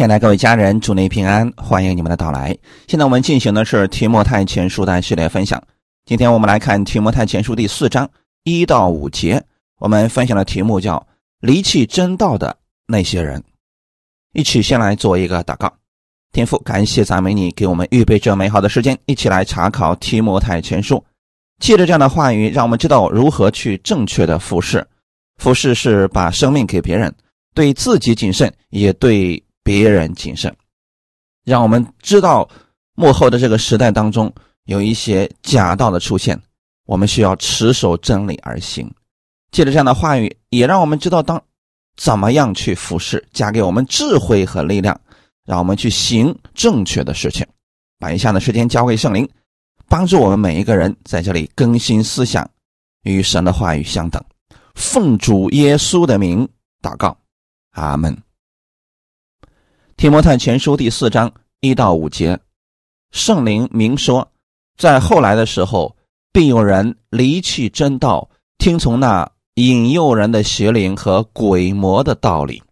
亲爱的各位家人，祝您平安，欢迎你们的到来。现在我们进行的是提摩太前书的系列分享。今天我们来看提摩太前书第四章一到五节，我们分享的题目叫“离弃真道的那些人”。一起先来做一个祷告，天父，感谢赞美你给我们预备这美好的时间，一起来查考提摩太前书。借着这样的话语，让我们知道如何去正确的服侍。服侍是把生命给别人，对自己谨慎，也对。别人谨慎，让我们知道幕后的这个时代当中有一些假道的出现，我们需要持守真理而行。借着这样的话语，也让我们知道当怎么样去服侍，加给我们智慧和力量，让我们去行正确的事情。把以下的时间交给圣灵，帮助我们每一个人在这里更新思想，与神的话语相等。奉主耶稣的名祷告，阿门。提摩太前书第四章一到五节，圣灵明说，在后来的时候，必有人离弃真道，听从那引诱人的邪灵和鬼魔的道理。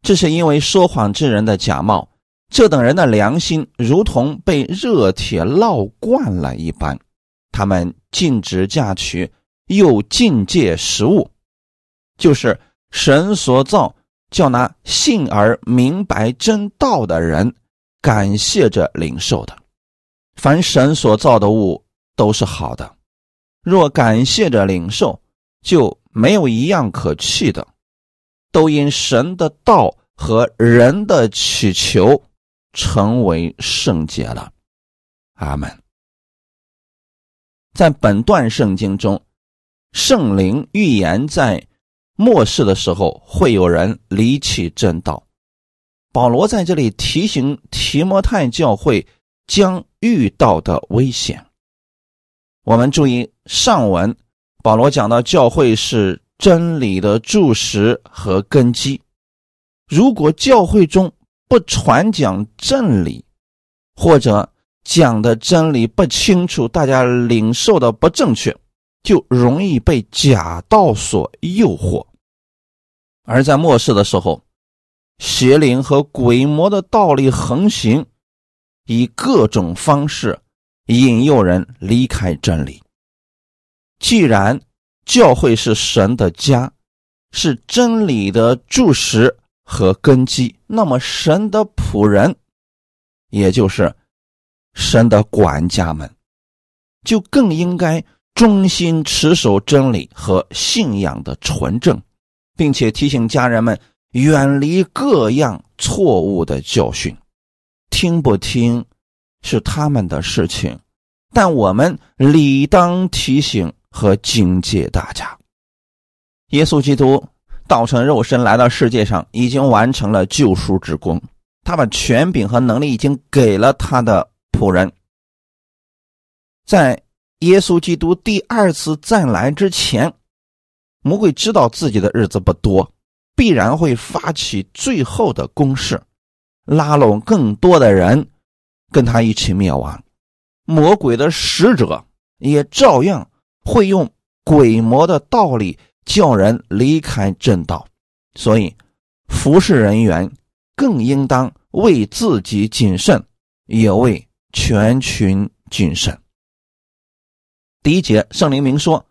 这是因为说谎之人的假冒，这等人的良心如同被热铁烙惯了一般。他们禁止嫁娶，又禁戒食物，就是神所造。叫那信而明白真道的人感谢着领受的，凡神所造的物都是好的。若感谢着领受，就没有一样可弃的，都因神的道和人的祈求成为圣洁了。阿门。在本段圣经中，圣灵预言在。末世的时候，会有人离弃正道。保罗在这里提醒提摩太教会将遇到的危险。我们注意上文，保罗讲到教会是真理的柱石和根基。如果教会中不传讲真理，或者讲的真理不清楚，大家领受的不正确，就容易被假道所诱惑。而在末世的时候，邪灵和鬼魔的道理横行，以各种方式引诱人离开真理。既然教会是神的家，是真理的柱石和根基，那么神的仆人，也就是神的管家们，就更应该忠心持守真理和信仰的纯正。并且提醒家人们远离各样错误的教训，听不听是他们的事情，但我们理当提醒和警戒大家。耶稣基督道成肉身来到世界上，已经完成了救赎之功，他把权柄和能力已经给了他的仆人。在耶稣基督第二次再来之前。魔鬼知道自己的日子不多，必然会发起最后的攻势，拉拢更多的人跟他一起灭亡。魔鬼的使者也照样会用鬼魔的道理叫人离开正道，所以服侍人员更应当为自己谨慎，也为全群谨慎。第一节，圣灵明说，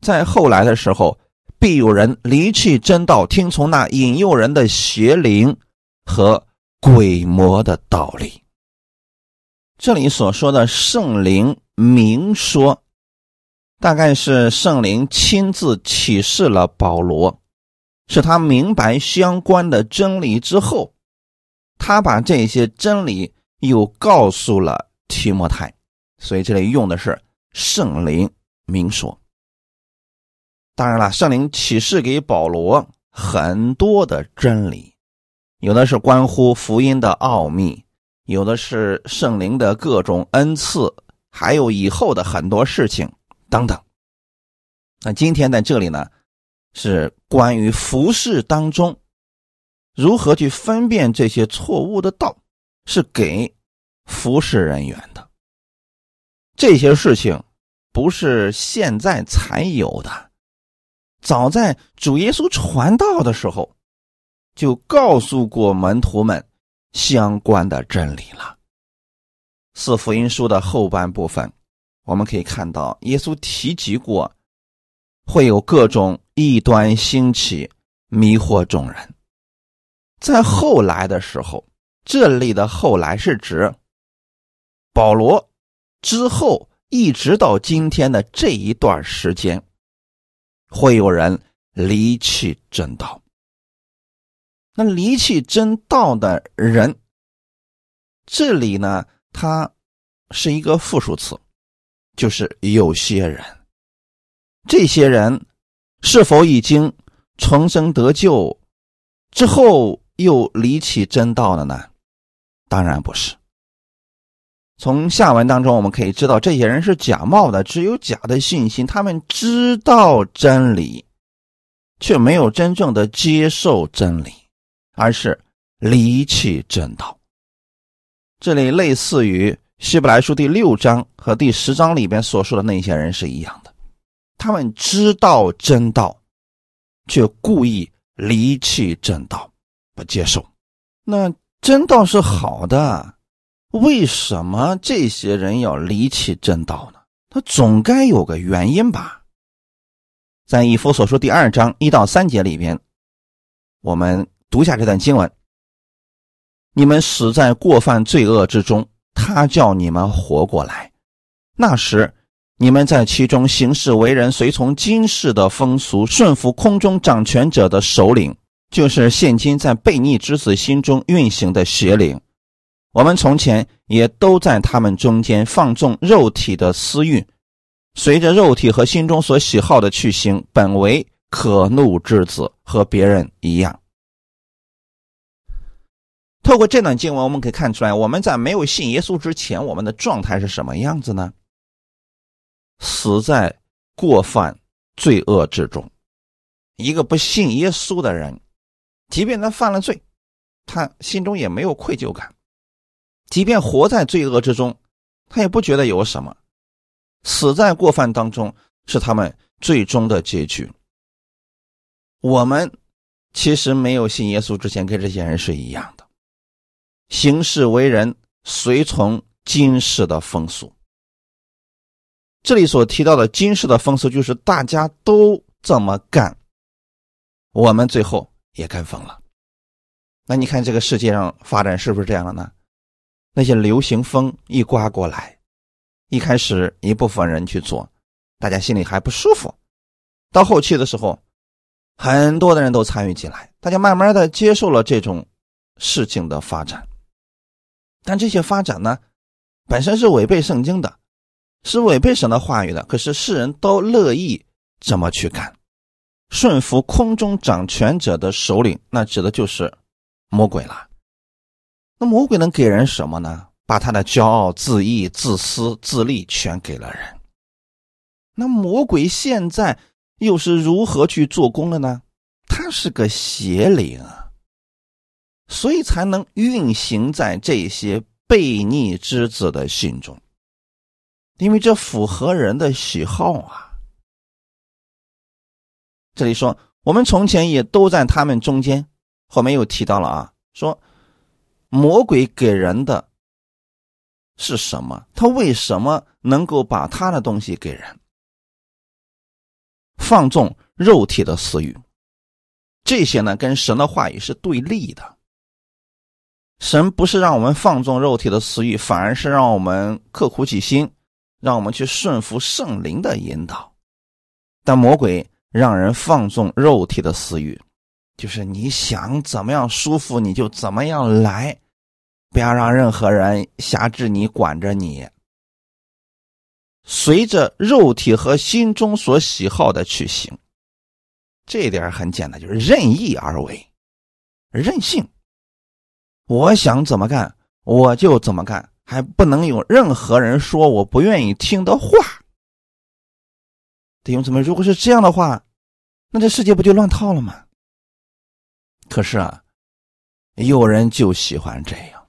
在后来的时候。必有人离弃真道，听从那引诱人的邪灵和鬼魔的道理。这里所说的圣灵明说，大概是圣灵亲自启示了保罗，使他明白相关的真理之后，他把这些真理又告诉了提摩太，所以这里用的是圣灵明说。当然了，圣灵启示给保罗很多的真理，有的是关乎福音的奥秘，有的是圣灵的各种恩赐，还有以后的很多事情等等。那今天在这里呢，是关于服饰当中如何去分辨这些错误的道，是给服侍人员的。这些事情不是现在才有的。早在主耶稣传道的时候，就告诉过门徒们相关的真理了。四福音书的后半部分，我们可以看到耶稣提及过，会有各种异端兴起，迷惑众人。在后来的时候，这里的“后来”是指保罗之后，一直到今天的这一段时间，会有人离弃正道。那离弃真道的人，这里呢，它是一个复数词，就是有些人。这些人是否已经重生得救之后又离弃真道了呢？当然不是。从下文当中我们可以知道，这些人是假冒的，只有假的信心。他们知道真理，却没有真正的接受真理。而是离弃正道。这里类似于希伯来书第六章和第十章里边所说的那些人是一样的，他们知道真道，却故意离弃正道，不接受。那真道是好的，为什么这些人要离弃正道呢？他总该有个原因吧。在以弗所说第二章一到三节里边，我们。读下这段经文：你们死在过犯罪恶之中，他叫你们活过来。那时，你们在其中行事为人，随从今世的风俗，顺服空中掌权者的首领，就是现今在悖逆之子心中运行的邪灵。我们从前也都在他们中间放纵肉体的私欲，随着肉体和心中所喜好的去行，本为可怒之子，和别人一样。透过这段经文，我们可以看出来，我们在没有信耶稣之前，我们的状态是什么样子呢？死在过犯罪恶之中。一个不信耶稣的人，即便他犯了罪，他心中也没有愧疚感；即便活在罪恶之中，他也不觉得有什么。死在过犯当中，是他们最终的结局。我们其实没有信耶稣之前，跟这些人是一样的。行事为人随从今世的风俗，这里所提到的今世的风俗，就是大家都这么干，我们最后也跟风了。那你看这个世界上发展是不是这样的呢？那些流行风一刮过来，一开始一部分人去做，大家心里还不舒服，到后期的时候，很多的人都参与进来，大家慢慢的接受了这种事情的发展。但这些发展呢，本身是违背圣经的，是违背神的话语的。可是世人都乐意这么去干，顺服空中掌权者的首领，那指的就是魔鬼了。那魔鬼能给人什么呢？把他的骄傲、自义、自私、自利全给了人。那魔鬼现在又是如何去做工的呢？他是个邪灵啊。所以才能运行在这些悖逆之子的心中，因为这符合人的喜好啊。这里说，我们从前也都在他们中间，后面又提到了啊，说魔鬼给人的是什么？他为什么能够把他的东西给人？放纵肉体的私欲，这些呢，跟神的话语是对立的。神不是让我们放纵肉体的私欲，反而是让我们刻苦己心，让我们去顺服圣灵的引导。但魔鬼让人放纵肉体的私欲，就是你想怎么样舒服你就怎么样来，不要让任何人辖制你、管着你，随着肉体和心中所喜好的去行。这点很简单，就是任意而为，任性。我想怎么干，我就怎么干，还不能有任何人说我不愿意听的话。弟兄姊妹，如果是这样的话，那这世界不就乱套了吗？可是啊，有人就喜欢这样。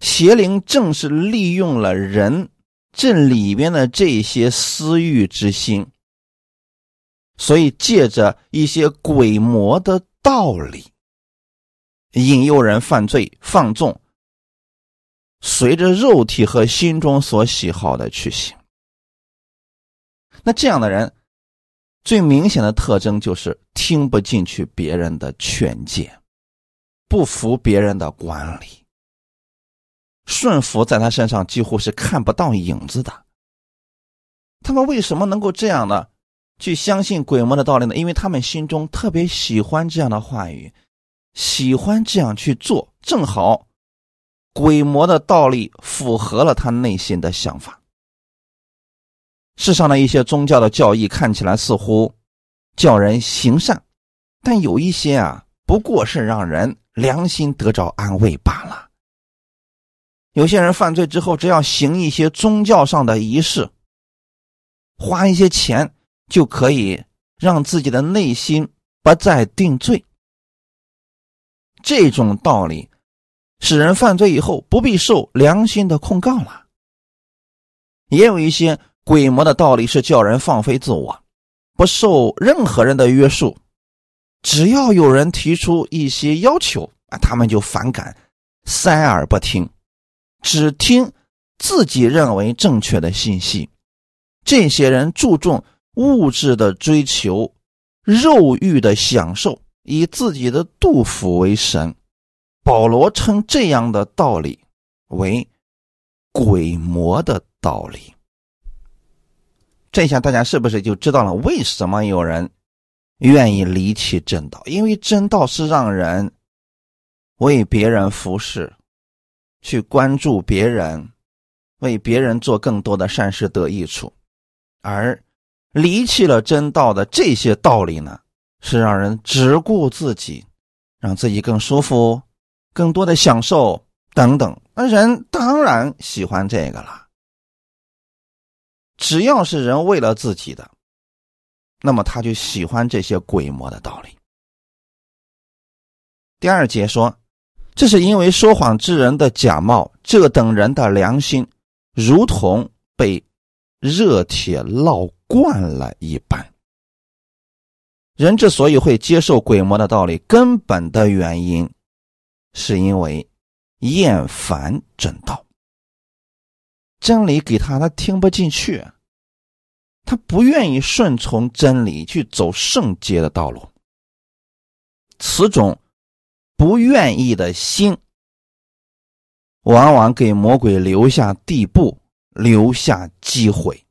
邪灵正是利用了人这里边的这些私欲之心，所以借着一些鬼魔的道理。引诱人犯罪、放纵，随着肉体和心中所喜好的去行。那这样的人，最明显的特征就是听不进去别人的劝诫，不服别人的管理，顺服在他身上几乎是看不到影子的。他们为什么能够这样呢？去相信鬼魔的道理呢？因为他们心中特别喜欢这样的话语，喜欢这样去做，正好鬼魔的道理符合了他内心的想法。世上的一些宗教的教义看起来似乎叫人行善，但有一些啊，不过是让人良心得着安慰罢了。有些人犯罪之后，只要行一些宗教上的仪式，花一些钱。就可以让自己的内心不再定罪。这种道理使人犯罪以后不必受良心的控告了。也有一些鬼魔的道理是叫人放飞自我，不受任何人的约束。只要有人提出一些要求啊，他们就反感，塞耳不听，只听自己认为正确的信息。这些人注重。物质的追求，肉欲的享受，以自己的杜甫为神。保罗称这样的道理为鬼魔的道理。这下大家是不是就知道了为什么有人愿意离弃正道？因为正道是让人为别人服侍，去关注别人，为别人做更多的善事得益处，而。离弃了真道的这些道理呢，是让人只顾自己，让自己更舒服、更多的享受等等。那人当然喜欢这个了。只要是人为了自己的，那么他就喜欢这些鬼魔的道理。第二节说，这是因为说谎之人的假冒，这等人的良心如同被热铁烙。惯了一般，人之所以会接受鬼魔的道理，根本的原因是因为厌烦正道。真理给他，他听不进去，他不愿意顺从真理去走圣洁的道路。此种不愿意的心，往往给魔鬼留下地步，留下机会。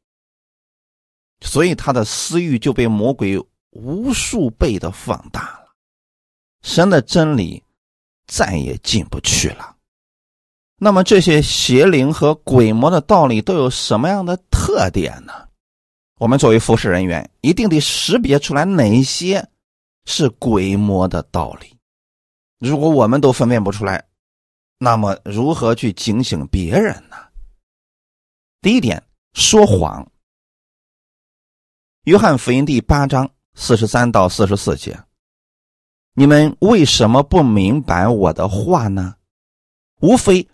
所以他的私欲就被魔鬼无数倍的放大了，神的真理再也进不去了。那么这些邪灵和鬼魔的道理都有什么样的特点呢？我们作为服侍人员，一定得识别出来哪些是鬼魔的道理。如果我们都分辨不出来，那么如何去警醒别人呢？第一点，说谎。约翰福音第八章四十三到四十四节，你们为什么不明白我的话呢？无非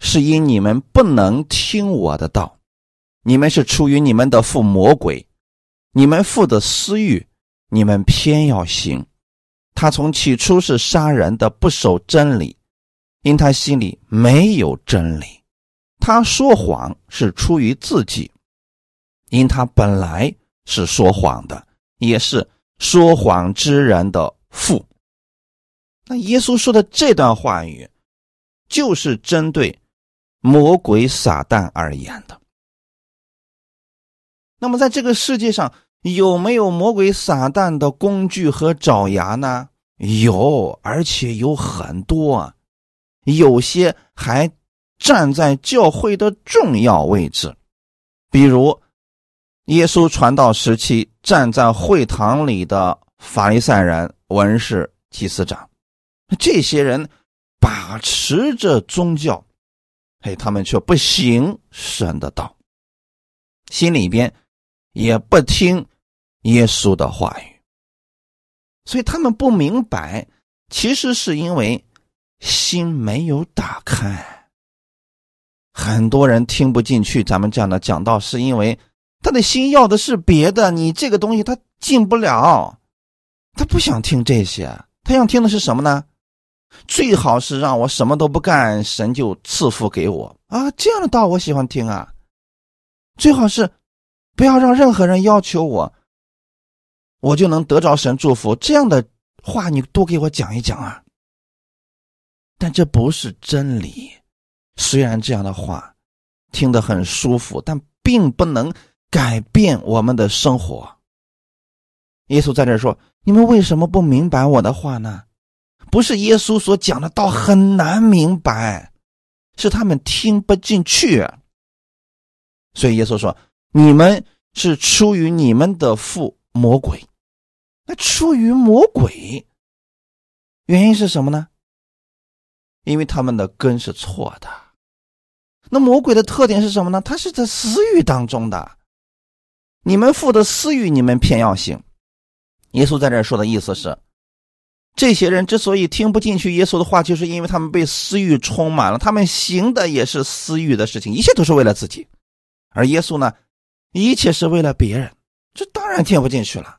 是因你们不能听我的道，你们是出于你们的父魔鬼，你们父的私欲，你们偏要行。他从起初是杀人的，不守真理，因他心里没有真理。他说谎是出于自己，因他本来。是说谎的，也是说谎之人的父。那耶稣说的这段话语，就是针对魔鬼撒旦而言的。那么，在这个世界上，有没有魔鬼撒旦的工具和爪牙呢？有，而且有很多，有些还站在教会的重要位置，比如。耶稣传道时期，站在会堂里的法利赛人、文士、祭司长，这些人把持着宗教，嘿，他们却不行神的道，心里边也不听耶稣的话语，所以他们不明白，其实是因为心没有打开。很多人听不进去咱们这样的讲道，是因为。他的心要的是别的，你这个东西他进不了，他不想听这些，他想听的是什么呢？最好是让我什么都不干，神就赐福给我啊！这样的道我喜欢听啊。最好是不要让任何人要求我，我就能得着神祝福。这样的话，你多给我讲一讲啊。但这不是真理。虽然这样的话听得很舒服，但并不能改变我们的生活。耶稣在这说：“你们为什么不明白我的话呢？”不是耶稣所讲的道很难明白，是他们听不进去。所以耶稣说：“你们是出于你们的父魔鬼。”那出于魔鬼，原因是什么呢？因为他们的根是错的。那魔鬼的特点是什么呢？他是在私欲当中的。你们父的私欲，你们偏要行。耶稣在这说的意思是。这些人之所以听不进去耶稣的话，就是因为他们被私欲充满了，他们行的也是私欲的事情，一切都是为了自己。而耶稣呢，一切是为了别人，这当然听不进去了。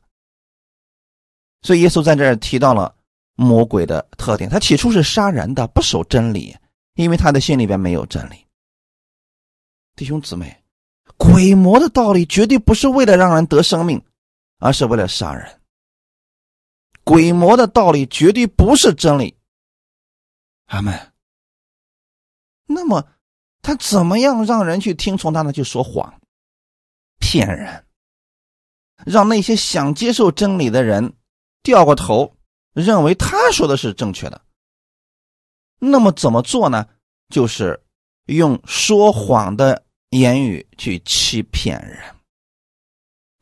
所以耶稣在这儿提到了魔鬼的特点，他起初是杀人的，不守真理，因为他的心里边没有真理。弟兄姊妹，鬼魔的道理绝对不是为了让人得生命，而是为了杀人。鬼魔的道理绝对不是真理，阿门。那么，他怎么样让人去听从他呢？就说谎、骗人，让那些想接受真理的人掉过头，认为他说的是正确的。那么怎么做呢？就是用说谎的言语去欺骗人。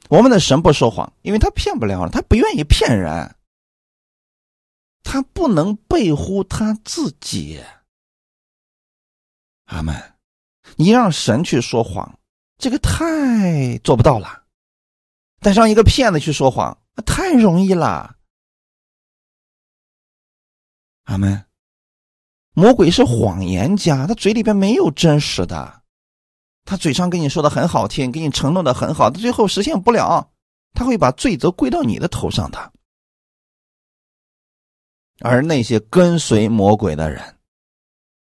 我们的神不说谎，因为他骗不了他不愿意骗人。他不能背乎他自己，阿门。你让神去说谎，这个太做不到了；但让一个骗子去说谎，太容易了，阿门。魔鬼是谎言家，他嘴里边没有真实的，他嘴上跟你说的很好听，给你承诺的很好，他最后实现不了，他会把罪责归到你的头上的。而那些跟随魔鬼的人，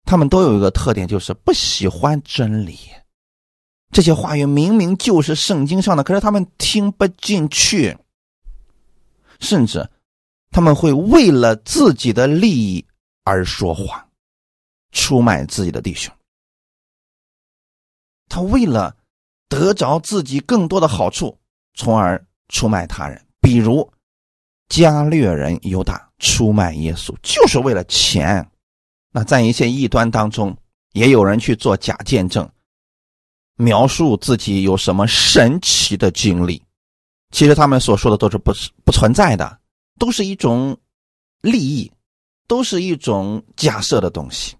他们都有一个特点，就是不喜欢真理。这些话语明明就是圣经上的，可是他们听不进去，甚至他们会为了自己的利益而说谎，出卖自己的弟兄。他为了得着自己更多的好处，从而出卖他人，比如。加略人犹大出卖耶稣，就是为了钱。那在一些异端当中，也有人去做假见证，描述自己有什么神奇的经历。其实他们所说的都是不不存在的，都是一种利益，都是一种假设的东西。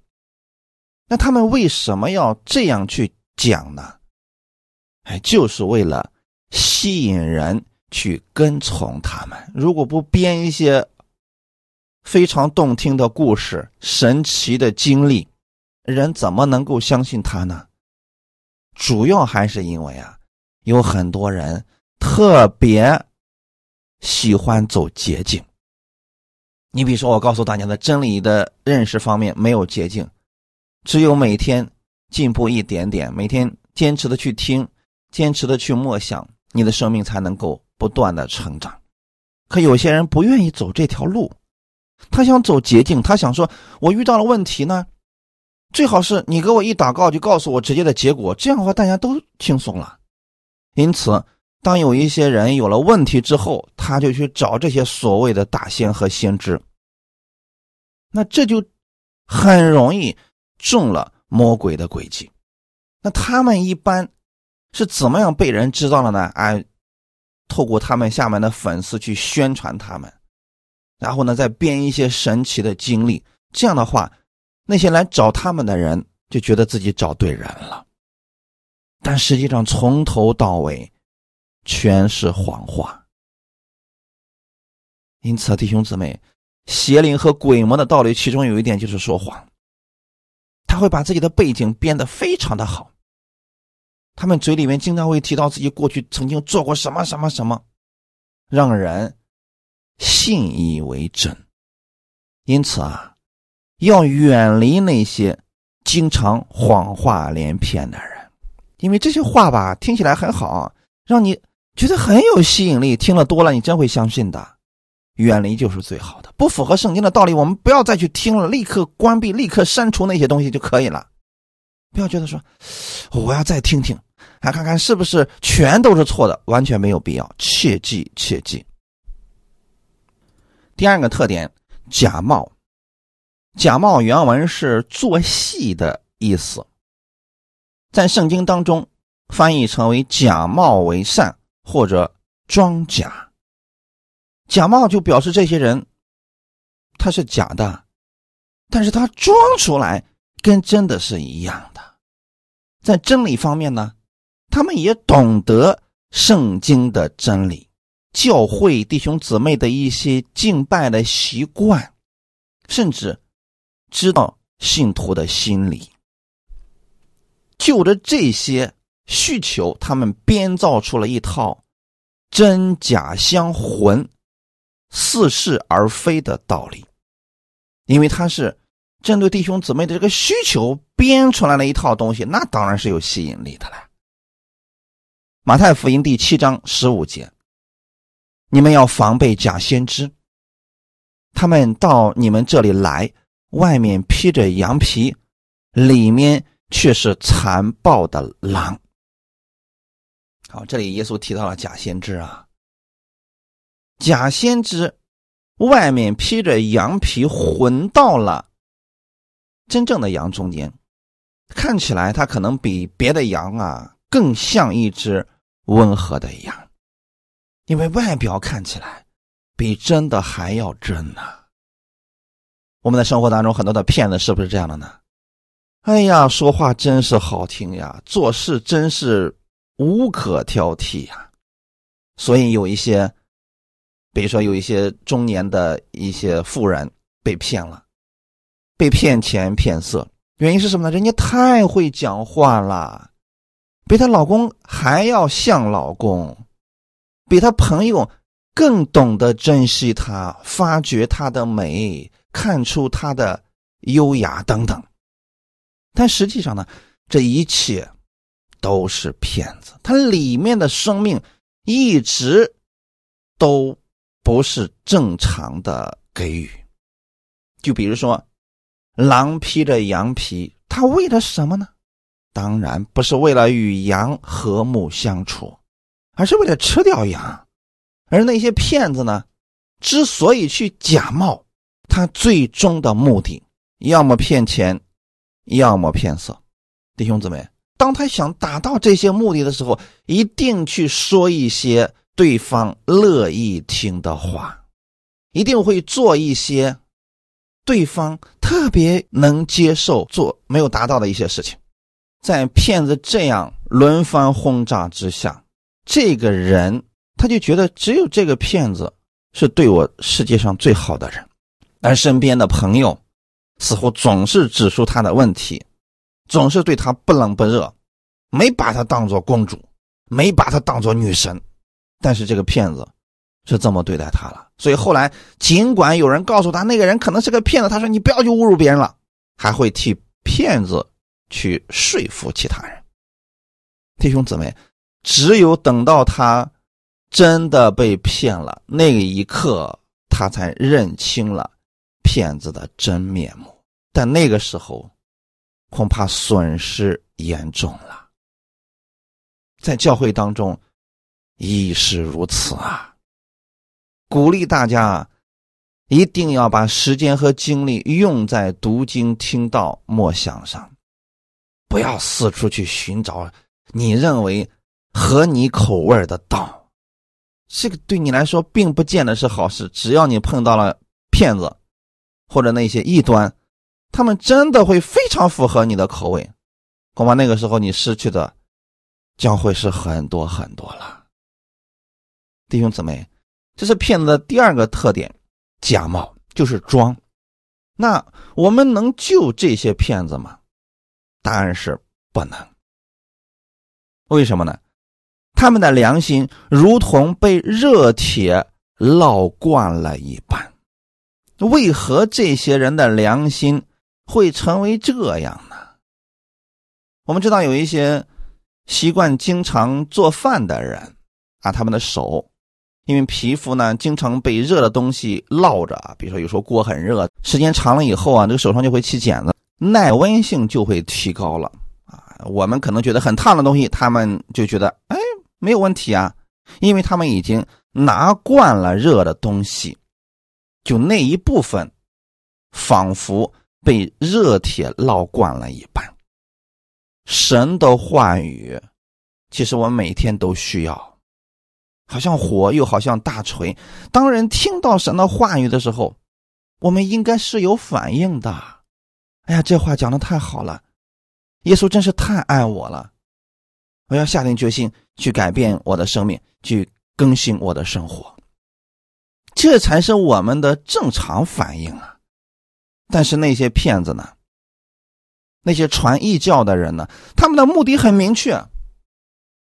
那他们为什么要这样去讲呢？哎，就是为了吸引人。去跟从他们，如果不编一些非常动听的故事、神奇的经历，人怎么能够相信他呢？主要还是因为啊，有很多人特别喜欢走捷径。你比如说，我告诉大家的真理的认识方面没有捷径，只有每天进步一点点，每天坚持的去听，坚持的去默想，你的生命才能够。不断的成长，可有些人不愿意走这条路，他想走捷径，他想说：“我遇到了问题呢，最好是你给我一祷告就告诉我直接的结果，这样的话大家都轻松了。”因此，当有一些人有了问题之后，他就去找这些所谓的大仙和先知，那这就很容易中了魔鬼的诡计。那他们一般是怎么样被人知道了呢？哎。透过他们下面的粉丝去宣传他们，然后呢，再编一些神奇的经历。这样的话，那些来找他们的人就觉得自己找对人了。但实际上，从头到尾全是谎话。因此，弟兄姊妹，邪灵和鬼魔的道理，其中有一点就是说谎。他会把自己的背景编得非常的好。他们嘴里面经常会提到自己过去曾经做过什么什么什么，让人信以为真。因此啊，要远离那些经常谎话连篇的人，因为这些话吧听起来很好，让你觉得很有吸引力，听了多了你真会相信的。远离就是最好的，不符合圣经的道理，我们不要再去听了，立刻关闭，立刻删除那些东西就可以了。不要觉得说我要再听听，还看看是不是全都是错的，完全没有必要，切记切记。第二个特点，假冒。假冒原文是做戏的意思，在圣经当中翻译成为假冒为善或者装假。假冒就表示这些人他是假的，但是他装出来跟真的是一样的。在真理方面呢，他们也懂得圣经的真理。教会弟兄姊妹的一些敬拜的习惯，甚至知道信徒的心理，就着这些需求，他们编造出了一套真假相混、似是而非的道理，因为他是针对弟兄姊妹的这个需求编出来了一套东西，那当然是有吸引力的了。马太福音第七章十五节。你们要防备假先知，他们到你们这里来，外面披着羊皮，里面却是残暴的狼。好，这里耶稣提到了假先知啊，假先知外面披着羊皮，混到了真正的羊中间，看起来他可能比别的羊啊更像一只温和的羊。因为外表看起来比真的还要真呢。我们的生活当中很多的骗子是不是这样的呢？哎呀，说话真是好听呀，做事真是无可挑剔呀。所以有一些，比如说有一些中年的一些妇人被骗了，被骗钱骗色，原因是什么呢？人家太会讲话了，比她老公还要像老公。比他朋友更懂得珍惜他，发掘他的美，看出他的优雅等等。但实际上呢，这一切都是骗子。他里面的生命一直都不是正常的给予。就比如说，狼披着羊皮，他为了什么呢？当然不是为了与羊和睦相处。而是为了吃掉羊，而那些骗子呢，之所以去假冒，他最终的目的，要么骗钱，要么骗色。弟兄姊妹，当他想达到这些目的的时候，一定去说一些对方乐意听的话，一定会做一些对方特别能接受、做没有达到的一些事情。在骗子这样轮番轰炸之下。这个人他就觉得只有这个骗子是对我世界上最好的人，而身边的朋友似乎总是指出他的问题，总是对他不冷不热，没把他当做公主，没把他当做女神。但是这个骗子是这么对待他了，所以后来尽管有人告诉他那个人可能是个骗子，他说你不要去侮辱别人了，还会替骗子去说服其他人。弟兄姊妹。只有等到他真的被骗了，那一刻他才认清了骗子的真面目。但那个时候，恐怕损失严重了。在教会当中，亦是如此啊！鼓励大家一定要把时间和精力用在读经、听道、默想上，不要四处去寻找你认为。合你口味的道，这个对你来说并不见得是好事。只要你碰到了骗子，或者那些异端，他们真的会非常符合你的口味，恐怕那个时候你失去的将会是很多很多了。弟兄姊妹，这是骗子的第二个特点，假冒就是装。那我们能救这些骗子吗？答案是不能。为什么呢？他们的良心如同被热铁烙惯了一般，为何这些人的良心会成为这样呢？我们知道有一些习惯经常做饭的人啊，他们的手因为皮肤呢经常被热的东西烙着，比如说有时候锅很热，时间长了以后啊，这个手上就会起茧子，耐温性就会提高了啊。我们可能觉得很烫的东西，他们就觉得哎没有问题啊，因为他们已经拿惯了热的东西，就那一部分仿佛被热铁烙惯了一般。神的话语，其实我每天都需要，好像火，又好像大锤。当人听到神的话语的时候，我们应该是有反应的。哎呀，这话讲的太好了，耶稣真是太爱我了，我要下定决心去改变我的生命，去更新我的生活，这才是我们的正常反应啊。但是那些骗子呢？那些传异教的人呢？他们的目的很明确，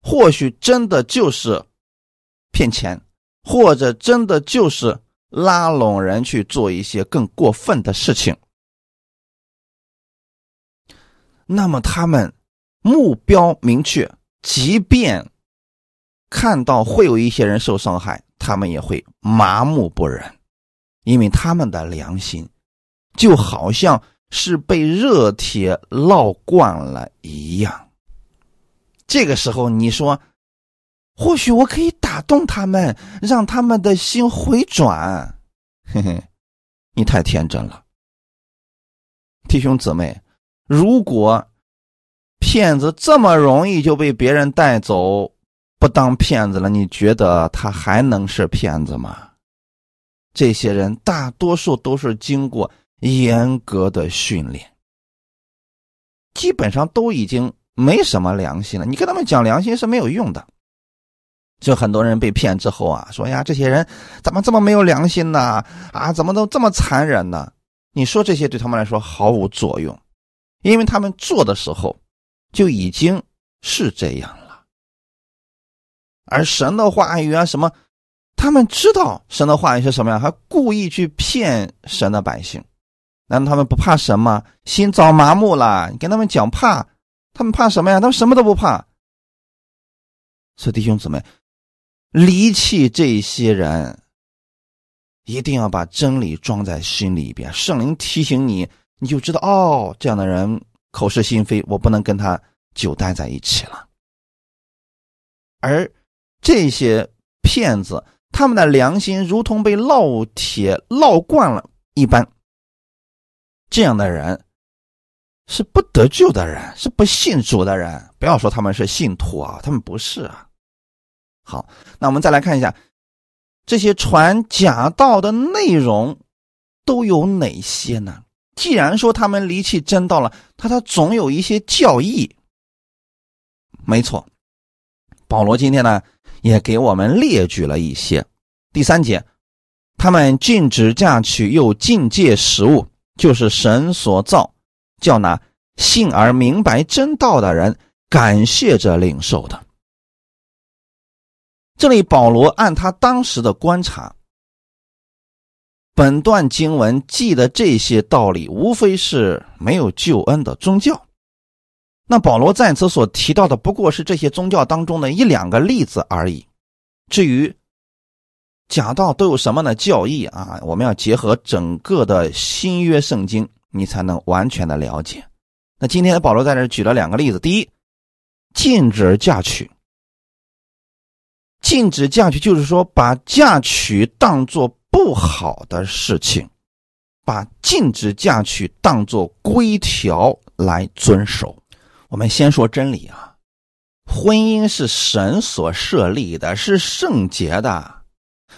或许真的就是骗钱，或者真的就是拉拢人去做一些更过分的事情。那么他们目标明确，即便看到会有一些人受伤害，他们也会麻木不仁，因为他们的良心就好像。是被热铁烙惯了一样。这个时候，你说，或许我可以打动他们，让他们的心回转。嘿嘿，你太天真了，弟兄姊妹。如果骗子这么容易就被别人带走，不当骗子了，你觉得他还能是骗子吗？这些人大多数都是经过。严格的训练，基本上都已经没什么良心了。你跟他们讲良心是没有用的。就很多人被骗之后啊，说呀，这些人怎么这么没有良心呢？啊，怎么都这么残忍呢？你说这些对他们来说毫无作用，因为他们做的时候就已经是这样了。而神的话语啊，什么，他们知道神的话语是什么样，还故意去骗神的百姓。难道他们不怕神吗？心早麻木了。你跟他们讲怕，他们怕什么呀？他们什么都不怕。所以弟兄姊妹，离弃这些人，一定要把真理装在心里边。圣灵提醒你，你就知道哦，这样的人口是心非，我不能跟他久待在一起了。而这些骗子，他们的良心如同被烙铁烙惯了一般。这样的人是不得救的人，是不信主的人。不要说他们是信徒啊，他们不是啊。好，那我们再来看一下这些传假道的内容都有哪些呢？既然说他们离弃真道了，他他总有一些教义。没错，保罗今天呢也给我们列举了一些。第三节，他们禁止嫁娶，又禁戒食物。就是神所造，叫那信而明白真道的人感谢着领受的。这里保罗按他当时的观察，本段经文记的这些道理，无非是没有救恩的宗教。那保罗在此所提到的，不过是这些宗教当中的一两个例子而已。至于，假道都有什么的教义啊？我们要结合整个的新约圣经，你才能完全的了解。那今天保罗在这举了两个例子：第一，禁止嫁娶。禁止嫁娶就是说，把嫁娶当做不好的事情，把禁止嫁娶当做规条来遵守。我们先说真理啊，婚姻是神所设立的，是圣洁的。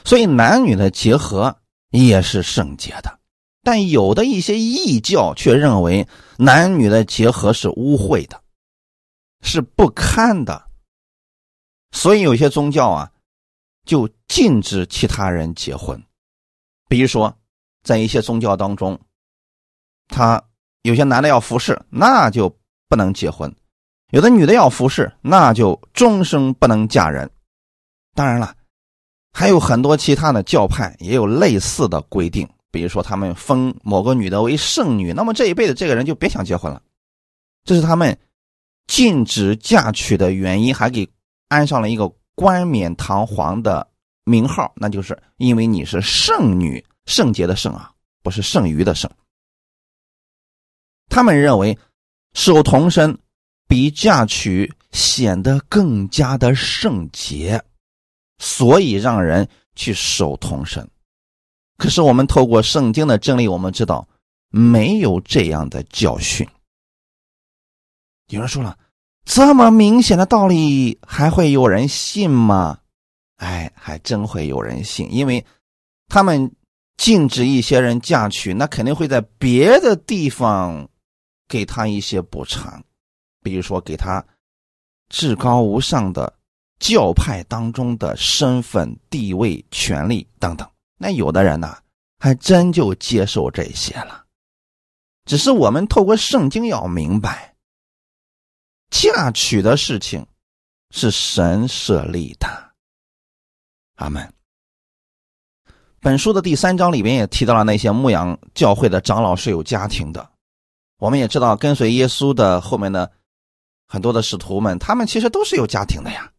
所以男女的结合也是圣洁的，但有的一些异教却认为男女的结合是污秽的，是不堪的。所以有些宗教啊，就禁止其他人结婚。比如说，在一些宗教当中，他有些男的要服侍，那就不能结婚；有的女的要服侍，那就终生不能嫁人。当然了。还有很多其他的教派也有类似的规定，比如说他们封某个女的为圣女，那么这一辈子这个人就别想结婚了。这是他们禁止嫁娶的原因，还给安上了一个冠冕堂皇的名号，那就是因为你是圣女，圣洁的圣啊，不是剩余的剩。他们认为守童身比嫁娶显得更加的圣洁，所以让人去守童身。可是我们透过圣经的真理，我们知道没有这样的教训。有人说了，这么明显的道理还会有人信吗？哎，还真会有人信，因为他们禁止一些人嫁娶，那肯定会在别的地方给他一些补偿，比如说给他至高无上的教派当中的身份、地位、权利等等。那有的人呢，还真就接受这些了。只是我们透过圣经要明白，嫁娶的事情是神设立的。阿门。本书的第三章里边也提到了那些牧羊教会的长老是有家庭的。我们也知道，跟随耶稣的后面的很多的使徒们，他们其实都是有家庭的呀。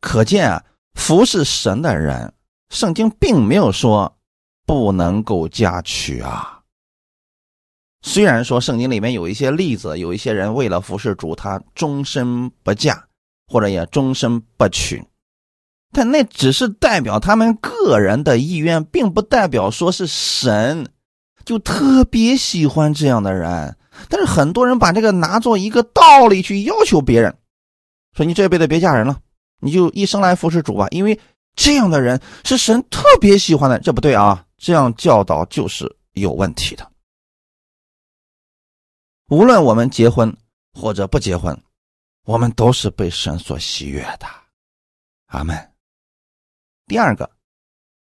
可见啊，服侍神的人。圣经并没有说不能够嫁娶啊。虽然说圣经里面有一些例子，有一些人为了服侍主，他终身不嫁，或者也终身不娶，但那只是代表他们个人的意愿，并不代表说是神就特别喜欢这样的人。但是很多人把这个拿作一个道理去要求别人，说你这辈子别嫁人了，你就一生来服侍主吧，因为。这样的人是神特别喜欢的，这不对啊！这样教导就是有问题的。无论我们结婚或者不结婚，我们都是被神所喜悦的。阿门。第二个，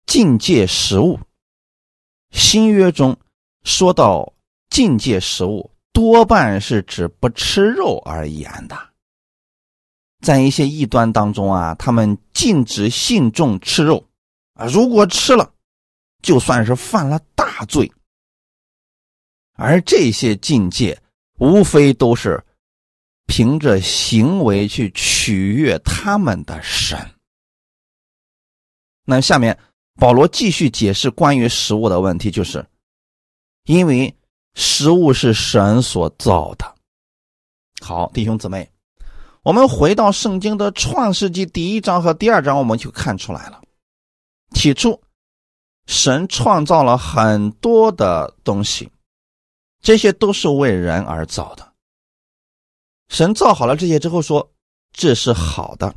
境界食物。新约中说到境界食物，多半是指不吃肉而言的。在一些异端当中啊，他们禁止信众吃肉啊，如果吃了，就算是犯了大罪。而这些境界，无非都是凭着行为去取悦他们的神。那下面保罗继续解释关于食物的问题，就是因为食物是神所造的。好，弟兄姊妹。我们回到圣经的创世纪第一章和第二章，我们就看出来了。起初，神创造了很多的东西，这些都是为人而造的。神造好了这些之后，说这是好的。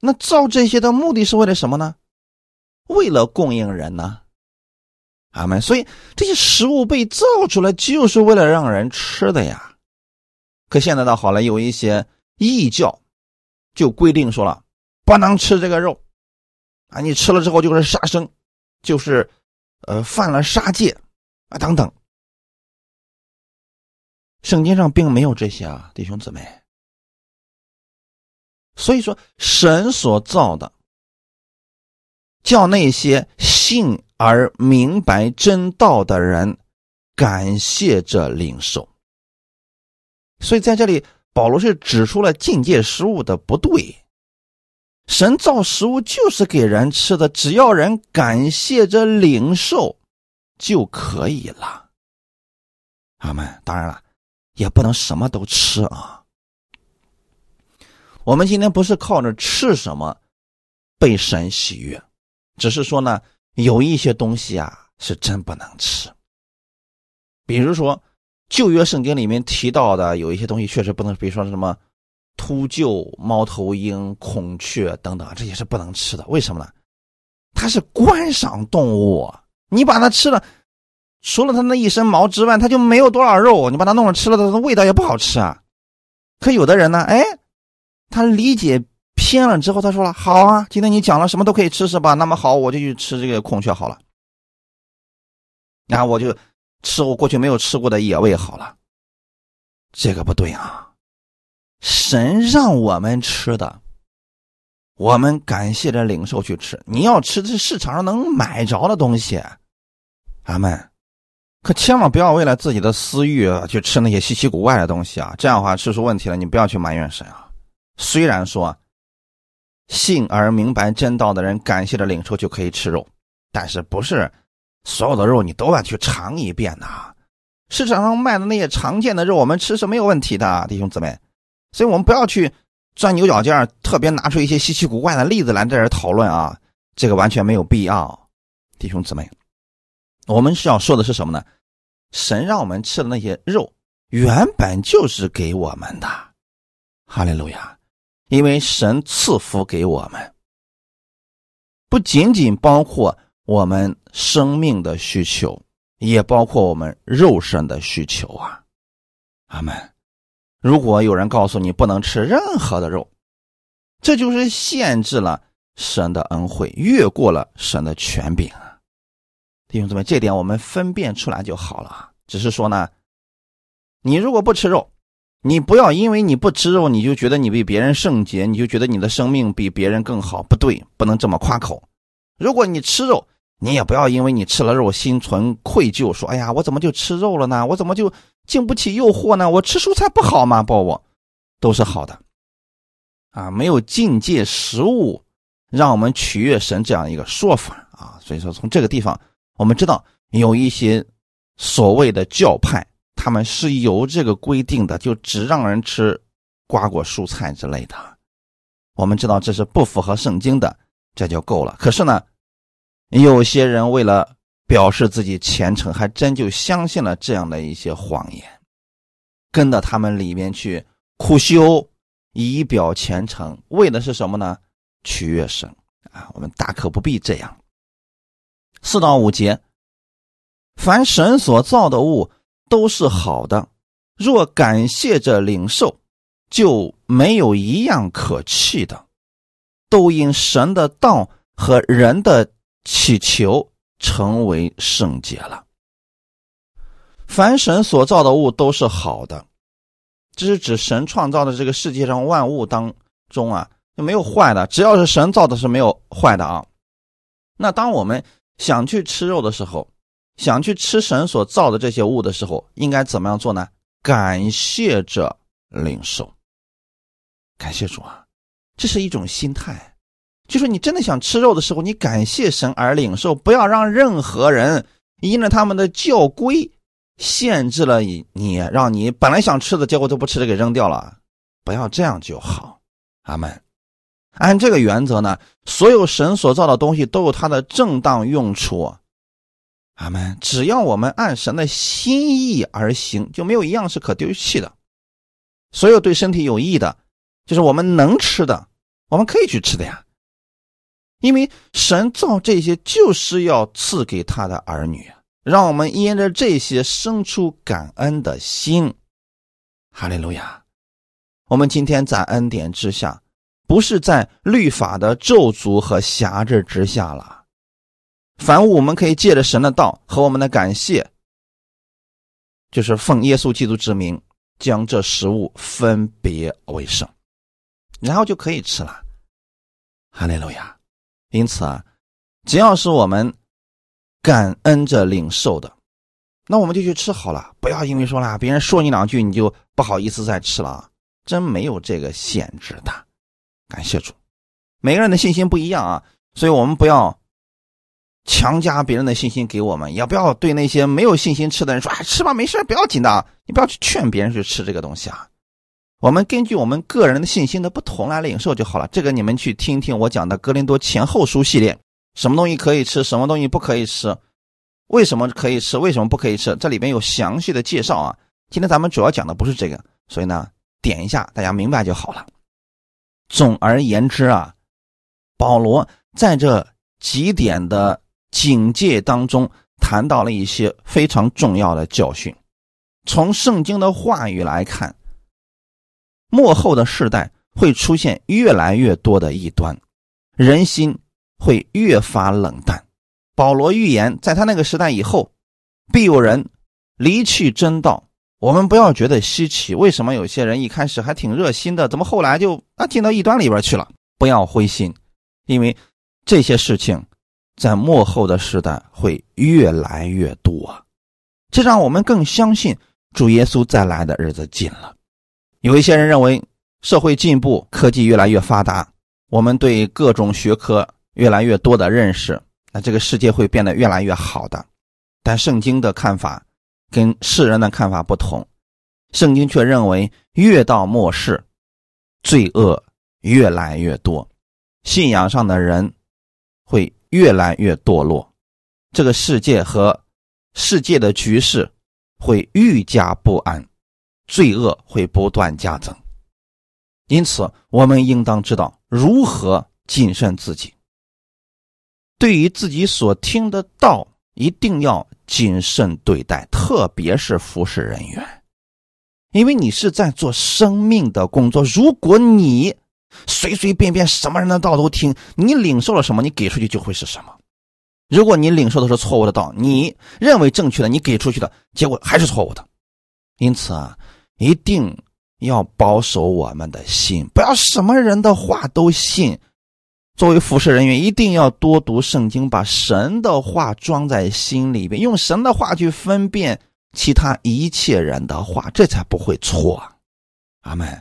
那造这些的目的是为了什么呢？为了供应人呢？阿门。所以这些食物被造出来，就是为了让人吃的呀。可现在倒好了，有一些异教就规定说了，不能吃这个肉，啊，你吃了之后就是杀生，就是呃犯了杀戒啊等等。圣经上并没有这些啊，弟兄姊妹。所以说，神所造的，叫那些信而明白真道的人感谢这领受。所以在这里，保罗是指出了境界食物的不对。神造食物就是给人吃的，只要人感谢着领受就可以了。阿门。当然了，也不能什么都吃啊。我们今天不是靠着吃什么被神喜悦，只是说呢，有一些东西啊是真不能吃，比如说。旧约圣经里面提到的有一些东西确实不能，比如说什么秃鹫、猫头鹰、孔雀等等，这也是不能吃的。为什么呢？它是观赏动物，你把它吃了，除了它那一身毛之外，它就没有多少肉。你把它弄了吃了，它的味道也不好吃啊。可有的人呢，哎，他理解偏了之后，他说了：“好啊，今天你讲了什么都可以吃是吧？那么好，我就去吃这个孔雀好了。”然后我就。吃我过去没有吃过的野味好了，这个不对啊！神让我们吃的，我们感谢着领受去吃。你要吃的是市场上能买着的东西，阿门。可千万不要为了自己的私欲去吃那些稀奇古怪的东西啊！这样的话吃出问题了，你不要去埋怨神啊。虽然说信而明白真道的人感谢着领受就可以吃肉，但是不是所有的肉你都要去尝一遍的。市场上卖的那些常见的肉，我们吃是没有问题的，弟兄姊妹。所以我们不要去。钻牛角尖特别拿出一些稀奇古怪的例子来在这讨论啊，这个完全没有必要，弟兄姊妹，我们是要说的是什么呢？神让我们吃的那些肉，原本就是给我们的，哈利路亚！因为神赐福给我们，不仅仅包括我们生命的需求，也包括我们肉身的需求啊，阿门。如果有人告诉你不能吃任何的肉，这就是限制了神的恩惠，越过了神的权柄啊！弟兄姊妹，这点我们分辨出来就好了。只是说呢，你如果不吃肉，你不要因为你不吃肉，你就觉得你比别人圣洁，你就觉得你的生命比别人更好，不对，不能这么夸口。如果你吃肉，你也不要因为你吃了肉心存愧疚，说：“哎呀，我怎么就吃肉了呢？我怎么就……”经不起诱惑呢？我吃蔬菜不好吗？不我，都是好的，啊，没有境界食物让我们取悦神这样一个说法啊。所以说，从这个地方我们知道有一些所谓的教派，他们是有这个规定的，就只让人吃瓜果蔬菜之类的。我们知道这是不符合圣经的，这就够了。可是呢，有些人为了。表示自己虔诚，还真就相信了这样的一些谎言，跟着他们里面去苦修，以表虔诚，为的是什么呢？取悦神啊！我们大可不必这样。四到五节，凡神所造的物都是好的，若感谢着领受，就没有一样可弃的，都因神的道和人的祈求。成为圣洁了。凡神所造的物都是好的，这是指神创造的这个世界上万物当中啊，就没有坏的。只要是神造的，是没有坏的啊。那当我们想去吃肉的时候，想去吃神所造的这些物的时候，应该怎么样做呢？感谢着领受，感谢主啊，这是一种心态。就是你真的想吃肉的时候，你感谢神而领受，不要让任何人因着他们的教规限制了你，你让你本来想吃的结果都不吃的给扔掉了，不要这样就好。阿门。按这个原则呢，所有神所造的东西都有它的正当用处。阿门。只要我们按神的心意而行，就没有一样是可丢弃的。所有对身体有益的，就是我们能吃的，我们可以去吃的呀。因为神造这些就是要赐给他的儿女，让我们因着这些生出感恩的心。哈利路亚！我们今天在恩典之下，不是在律法的咒诅和辖制之下了。凡物我们可以借着神的道和我们的感谢，就是奉耶稣基督之名，将这食物分别为圣，然后就可以吃了。哈利路亚！因此啊，只要是我们感恩着领受的，那我们就去吃好了。不要因为说了别人说你两句，你就不好意思再吃了啊。真没有这个限制的。感谢主，每个人的信心不一样啊，所以我们不要强加别人的信心给我们，也不要对那些没有信心吃的人说：“哎，吃吧，没事，不要紧的。”你不要去劝别人去吃这个东西啊。我们根据我们个人的信心的不同来领受就好了。这个你们去听听我讲的《格林多前后书》系列，什么东西可以吃，什么东西不可以吃，为什么可以吃，为什么不可以吃，这里边有详细的介绍啊。今天咱们主要讲的不是这个，所以呢，点一下大家明白就好了。总而言之啊，保罗在这几点的警戒当中谈到了一些非常重要的教训。从圣经的话语来看。末后的世代会出现越来越多的异端，人心会越发冷淡。保罗预言，在他那个时代以后，必有人离弃真道。我们不要觉得稀奇，为什么有些人一开始还挺热心的，怎么后来就啊进到异端里边去了？不要灰心，因为这些事情在末后的时代会越来越多。这让我们更相信主耶稣再来的日子近了。有一些人认为社会进步，科技越来越发达，我们对各种学科越来越多的认识，那这个世界会变得越来越好的。但圣经的看法跟世人的看法不同，圣经却认为越到末世，罪恶越来越多，信仰上的人会越来越堕落，这个世界和世界的局势会愈加不安，罪恶会不断加增。因此，我们应当知道如何谨慎自己，对于自己所听的道，一定要谨慎对待，特别是服侍人员，因为你是在做生命的工作。如果你随随便便什么人的道都听，你领受了什么，你给出去就会是什么。如果你领受的是错误的道，你认为正确的，你给出去的结果还是错误的。因此啊，一定。要保守我们的心，不要什么人的话都信。作为服侍人员，一定要多读圣经，把神的话装在心里边，用神的话去分辨其他一切人的话，这才不会错。阿门。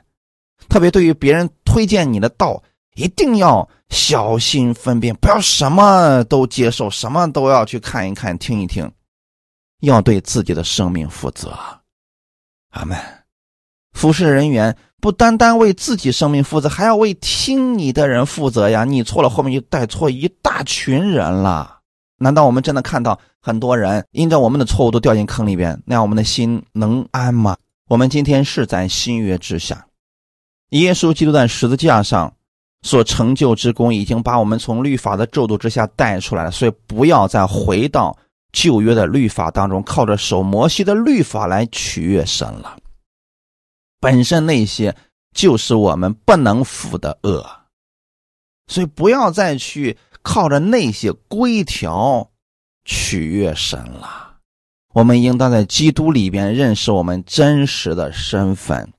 特别对于别人推荐你的道，一定要小心分辨，不要什么都接受，什么都要去看一看、听一听，要对自己的生命负责。阿门。服侍人员不单单为自己生命负责，还要为听你的人负责呀！你错了，后面就带错一大群人了。难道我们真的看到很多人因着我们的错误都掉进坑里边，那样我们的心能安吗？我们今天是在新约之下，耶稣基督在十字架上所成就之功，已经把我们从律法的咒诅之下带出来了。所以不要再回到旧约的律法当中，靠着守摩西的律法来取悦神了。本身那些就是我们不能服的恶，所以不要再去靠着那些规条取悦神了。我们应当在基督里边认识我们真实的身份，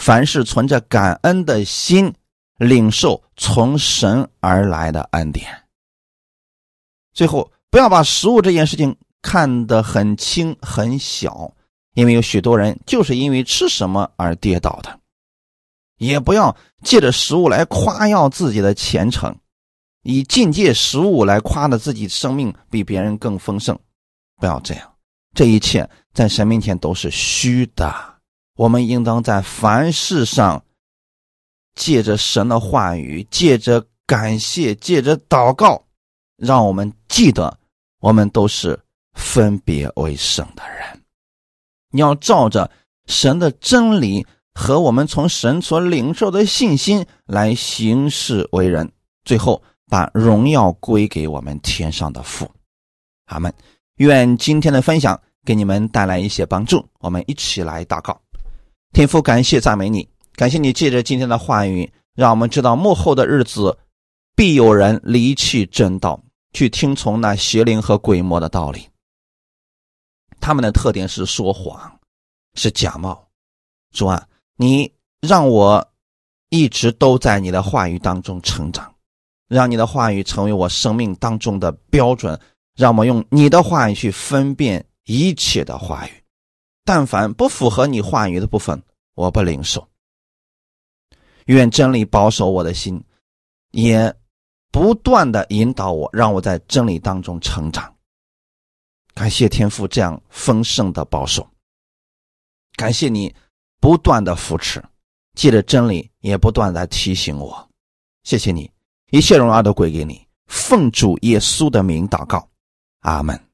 凡是存着感恩的心，领受从神而来的恩典。最后，不要把食物这件事情看得很轻很小。因为有许多人就是因为吃什么而跌倒的，也不要借着食物来夸耀自己的虔诚，以境界食物来夸的自己生命比别人更丰盛，不要这样，这一切在神面前都是虚的。我们应当在凡事上，借着神的话语，借着感谢，借着祷告，让我们记得，我们都是分别为圣的人。你要照着神的真理和我们从神所领受的信心来行事为人，最后把荣耀归给我们天上的父。阿门。愿今天的分享给你们带来一些帮助。我们一起来祷告。天父，感谢赞美你，感谢你借着今天的话语，让我们知道幕后的日子必有人离弃正道，去听从那邪灵和鬼魔的道理。他们的特点是说谎，是假冒。主啊，你让我一直都在你的话语当中成长，让你的话语成为我生命当中的标准，让我用你的话语去分辨一切的话语。但凡不符合你话语的部分，我不领受。愿真理保守我的心，也不断的引导我，让我在真理当中成长。感谢天父这样丰盛的保守，感谢你不断的扶持，借着真理也不断的提醒我。谢谢你，一切荣耀都归给你。奉主耶稣的名祷告，阿门。